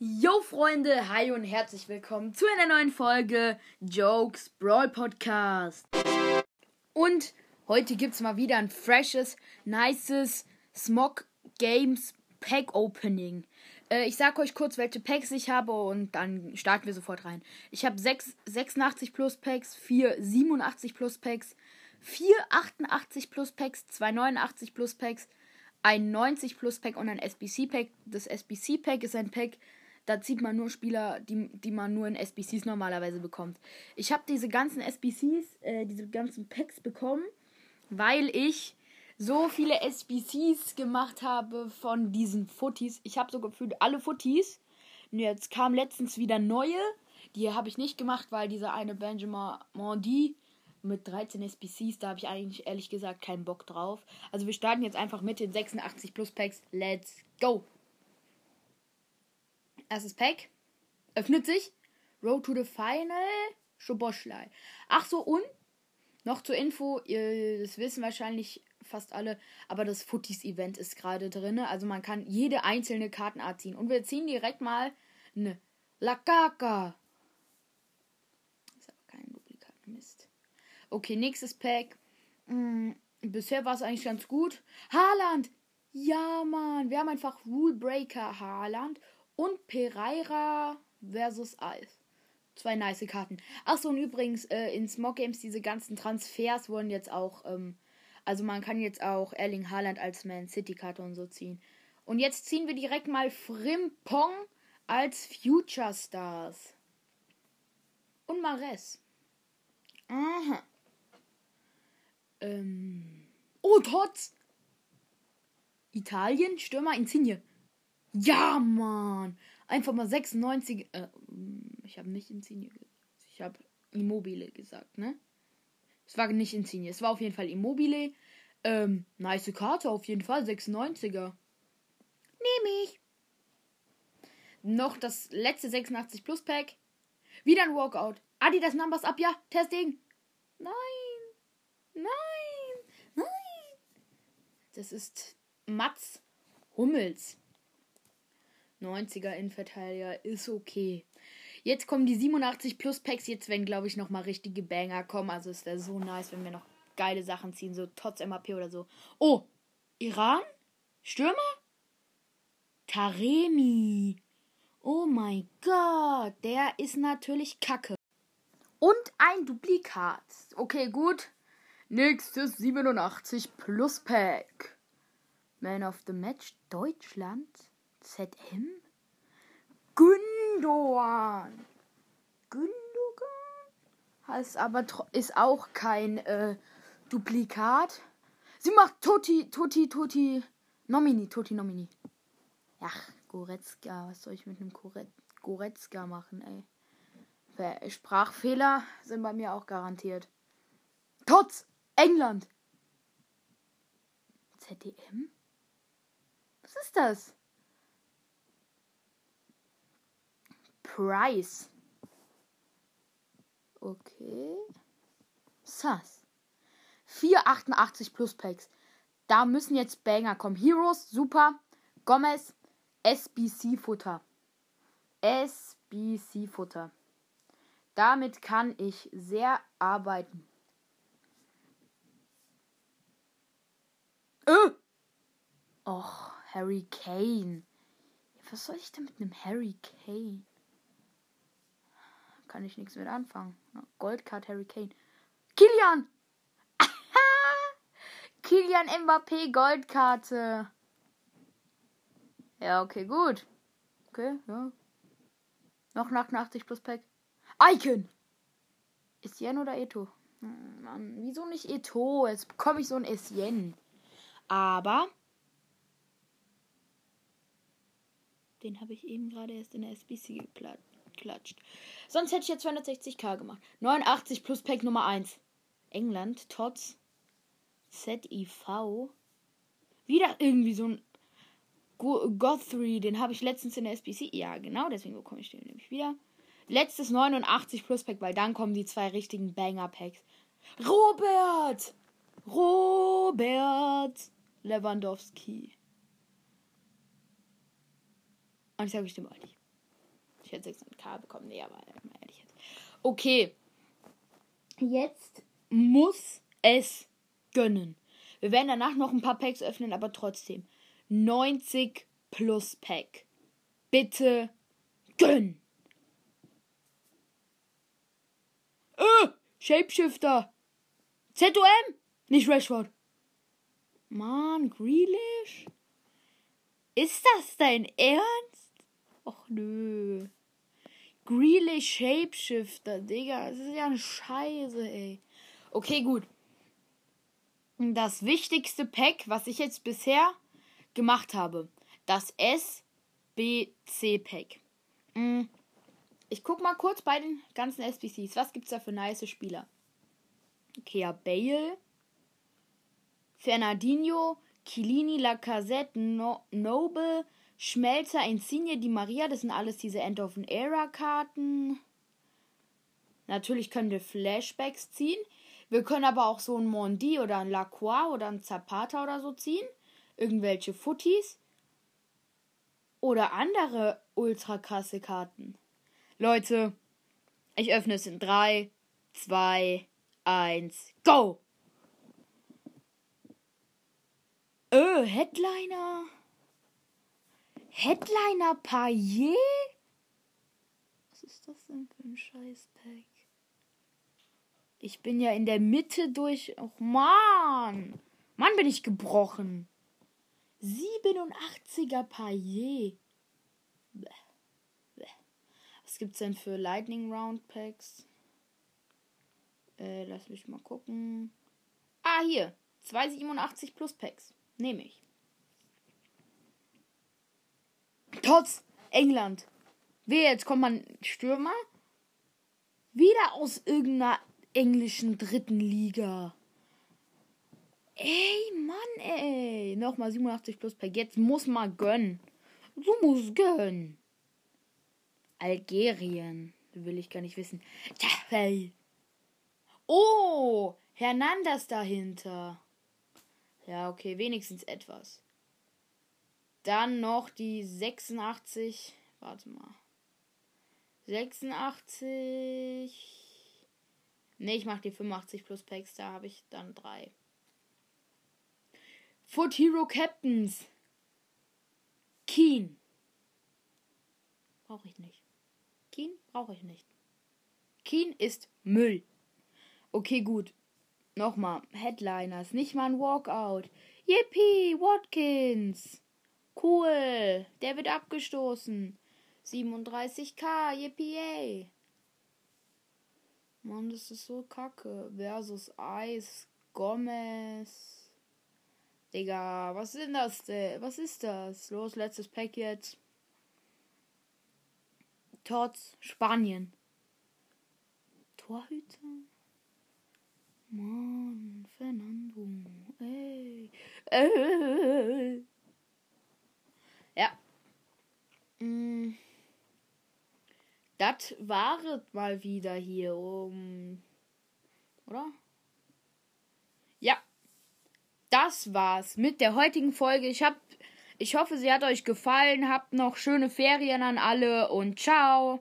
Yo Freunde, hi und herzlich willkommen zu einer neuen Folge Jokes Brawl Podcast. Und heute gibt's mal wieder ein freshes, nices Smog Games Pack Opening. Äh, ich sag euch kurz, welche Packs ich habe und dann starten wir sofort rein. Ich habe 6 86 Plus Packs, 4 87 Plus Packs, 4 88 Plus Packs, 2 89 Plus Packs, ein 90 Plus Pack und ein SBC Pack. Das SBC Pack ist ein Pack, da zieht man nur Spieler, die, die man nur in SBCs normalerweise bekommt. Ich habe diese ganzen SBCs, äh, diese ganzen Packs bekommen, weil ich so viele SBCs gemacht habe von diesen Footies. Ich habe so gefühlt alle Footies. Und jetzt kam letztens wieder neue. Die habe ich nicht gemacht, weil dieser eine Benjamin Mondi mit 13 SBCs, da habe ich eigentlich ehrlich gesagt keinen Bock drauf. Also wir starten jetzt einfach mit den 86 Plus Packs. Let's go! Erstes Pack. Öffnet sich. Road to the Final. Schoboschlei. Ach so, und noch zur Info, ihr, das wissen wahrscheinlich fast alle, aber das Footies-Event ist gerade drin. Also man kann jede einzelne Kartenart ziehen. Und wir ziehen direkt mal eine Lakaka. ist aber kein Duplikat. Mist. Okay, nächstes Pack. Hm, bisher war es eigentlich ganz gut. Haaland! Ja, Mann. Wir haben einfach Rule Breaker Haaland und Pereira versus Alf. Zwei nice Karten. Achso, und übrigens, äh, in Smog Games, diese ganzen Transfers wurden jetzt auch, ähm, also man kann jetzt auch Erling Haaland als Man City Karte und so ziehen. Und jetzt ziehen wir direkt mal Frimpong als Future Stars. Und Mares. Aha. Ähm. Oh, Tots! Italien, Stürmer, Insigne. Ja, Mann. Einfach mal 96. Äh, ich habe nicht Insigne gesagt. Ich habe Immobile gesagt, ne? Es war nicht Insigne. Es war auf jeden Fall Immobile. Ähm, nice Karte auf jeden Fall. 96er. Nehme ich. Noch das letzte 86 Plus Pack. Wieder ein Walkout. Adidas Numbers ab, ja. Testing. Nein. Nein. Nein. Das ist Mats Hummels. 90er Innenverteidiger ist okay. Jetzt kommen die 87 Plus Packs. Jetzt werden, glaube ich, nochmal richtige Banger kommen. Also es wäre so nice, wenn wir noch geile Sachen ziehen. So Tots MAP oder so. Oh, Iran? Stürmer? Taremi. Oh mein Gott. Der ist natürlich kacke. Und ein Duplikat. Okay, gut. Nächstes 87 Plus Pack. Man of the Match Deutschland. ZM? Gündogan. Gündogan? Heißt aber, ist auch kein äh, Duplikat. Sie macht Toti, Toti, Toti, Nomini, Toti, Nomini. Ja, Goretzka. Was soll ich mit einem Goretzka machen, ey? Sprachfehler sind bei mir auch garantiert. Tots! England! ZDM? Was ist das? Price. Okay. Sass. 488 plus Packs. Da müssen jetzt Banger kommen. Heroes, super. Gomez, SBC Futter. SBC Futter. Damit kann ich sehr arbeiten. Äh! Och, Harry Kane. Was soll ich denn mit einem Harry Kane? Kann ich nichts mit anfangen. Goldcard Harry Kane. Kilian! Kilian Mbappé Goldkarte. Ja, okay, gut. Okay, ja. Noch 88 plus Pack. Icon! Ist Yen oder Eto? Hm, Mann, wieso nicht Eto? Jetzt bekomme ich so ein Essien. Aber den habe ich eben gerade erst in der SBC geklatscht. Sonst hätte ich jetzt 260k gemacht. 89 plus Pack Nummer 1. England, Tots, ZIV. Wieder irgendwie so ein Gothry, den habe ich letztens in der SBC. Ja, genau, deswegen bekomme ich den nämlich wieder. Letztes 89 plus Pack, weil dann kommen die zwei richtigen Banger Packs. Robert! Robert Lewandowski. Und ich sage bestimmt auch nicht. Ich hätte 600k bekommen. Nee, aber ehrlich. Okay. Jetzt muss es gönnen. Wir werden danach noch ein paar Packs öffnen, aber trotzdem. 90 plus Pack. Bitte gönn. Äh, Shapeshifter. ZOM. Nicht Rashford. Mann, Grealish? Ist das dein Ernst? Och nö. Grealish Shapeshifter, Digga. Das ist ja eine Scheiße, ey. Okay, gut. Das wichtigste Pack, was ich jetzt bisher gemacht habe. Das SBC-Pack. Mm. Ich guck mal kurz bei den ganzen SBCs. Was gibt's da für nice Spieler? Kea Bale. Fernandinho, Chilini, Lacazette, no Noble, Schmelzer, Insigne, Di Maria, das sind alles diese End of an Era Karten. Natürlich können wir Flashbacks ziehen. Wir können aber auch so ein Mondi oder ein Lacroix oder ein Zapata oder so ziehen. Irgendwelche Footies. Oder andere ultra krasse Karten. Leute, ich öffne es in 3, 2, 1, go! Äh, Headliner. Headliner Paillet? Was ist das denn für ein Scheißpack? Ich bin ja in der Mitte durch. Och Mann! Mann, bin ich gebrochen. 87er Paillet. Was gibt's denn für Lightning Round Packs? Äh, lass mich mal gucken. Ah, hier. 287 plus Packs. Nehme ich. Trotz England. Wie jetzt kommt man Stürmer? Wieder aus irgendeiner englischen dritten Liga. Ey, Mann, ey. Nochmal 87 plus Pack. Jetzt muss man gönnen. Du musst gönnen. Algerien. Will ich gar nicht wissen. Oh, Hernandez dahinter. Ja, okay, wenigstens etwas. Dann noch die 86. Warte mal. 86. Ne, ich mach die 85 plus Packs. Da habe ich dann drei. Foot Hero Captains. Keen. Brauche ich nicht. Keen brauche ich nicht. Keen ist Müll. Okay, gut. Nochmal, Headliners, nicht mal ein Walkout. Yippie, Watkins. Cool, der wird abgestoßen. 37k, yippie. Mann, das ist so kacke. Versus Eis, Gomez. Digga, was ist das denn? Was ist das? Los, letztes Pack jetzt. Tots, Spanien. Torhüter? Mann, Fernando. Ey. Ey. Ja. Mm. Das war mal wieder hier um. Oder? Ja. Das war's mit der heutigen Folge. Ich hab. Ich hoffe, sie hat euch gefallen. Habt noch schöne Ferien an alle und ciao.